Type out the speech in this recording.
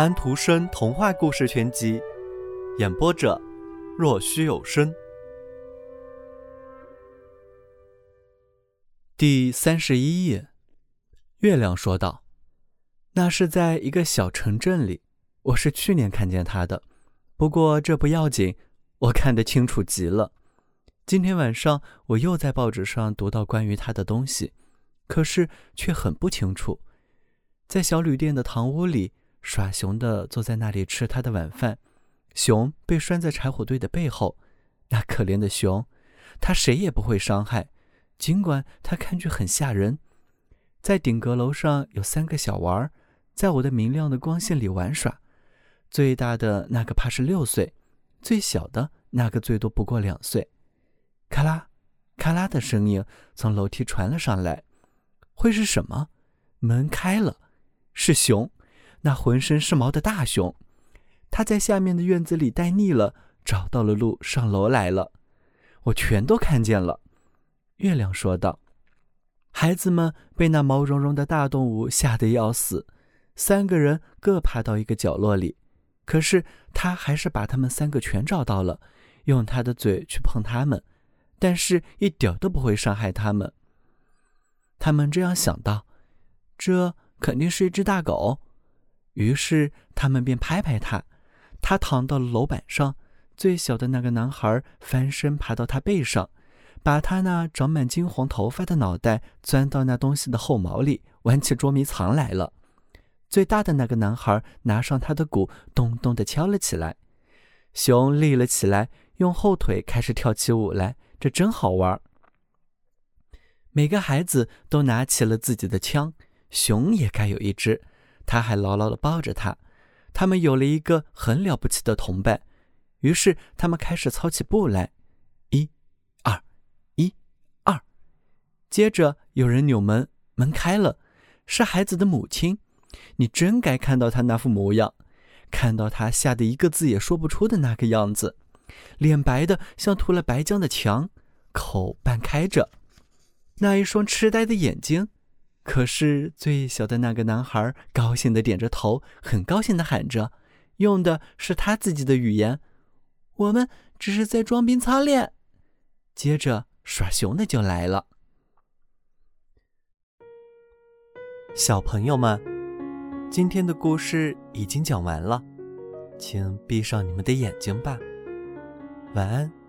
安徒生童话故事全集，演播者：若虚有声。第三十一页，月亮说道：“那是在一个小城镇里，我是去年看见他的。不过这不要紧，我看得清楚极了。今天晚上我又在报纸上读到关于他的东西，可是却很不清楚。在小旅店的堂屋里。”耍熊的坐在那里吃他的晚饭，熊被拴在柴火堆的背后。那可怜的熊，他谁也不会伤害，尽管他看去很吓人。在顶阁楼上有三个小娃儿，在我的明亮的光线里玩耍。最大的那个怕是六岁，最小的那个最多不过两岁。咔啦，咔啦的声音从楼梯传了上来。会是什么？门开了，是熊。那浑身是毛的大熊，他在下面的院子里待腻了，找到了路上楼来了。我全都看见了。月亮说道：“孩子们被那毛茸茸的大动物吓得要死，三个人各爬到一个角落里。可是他还是把他们三个全找到了，用他的嘴去碰他们，但是一点都不会伤害他们。他们这样想到：这肯定是一只大狗。”于是他们便拍拍他，他躺到了楼板上。最小的那个男孩翻身爬到他背上，把他那长满金黄头发的脑袋钻到那东西的后毛里，玩起捉迷藏来了。最大的那个男孩拿上他的鼓，咚咚地敲了起来。熊立了起来，用后腿开始跳起舞来，这真好玩。每个孩子都拿起了自己的枪，熊也该有一支。他还牢牢地抱着他，他们有了一个很了不起的同伴。于是他们开始操起步来，一、二、一、二。接着有人扭门，门开了，是孩子的母亲。你真该看到他那副模样，看到他吓得一个字也说不出的那个样子，脸白的像涂了白浆的墙，口半开着，那一双痴呆的眼睛。可是最小的那个男孩高兴地点着头，很高兴地喊着，用的是他自己的语言：“我们只是在装兵操练。”接着耍熊的就来了。小朋友们，今天的故事已经讲完了，请闭上你们的眼睛吧，晚安。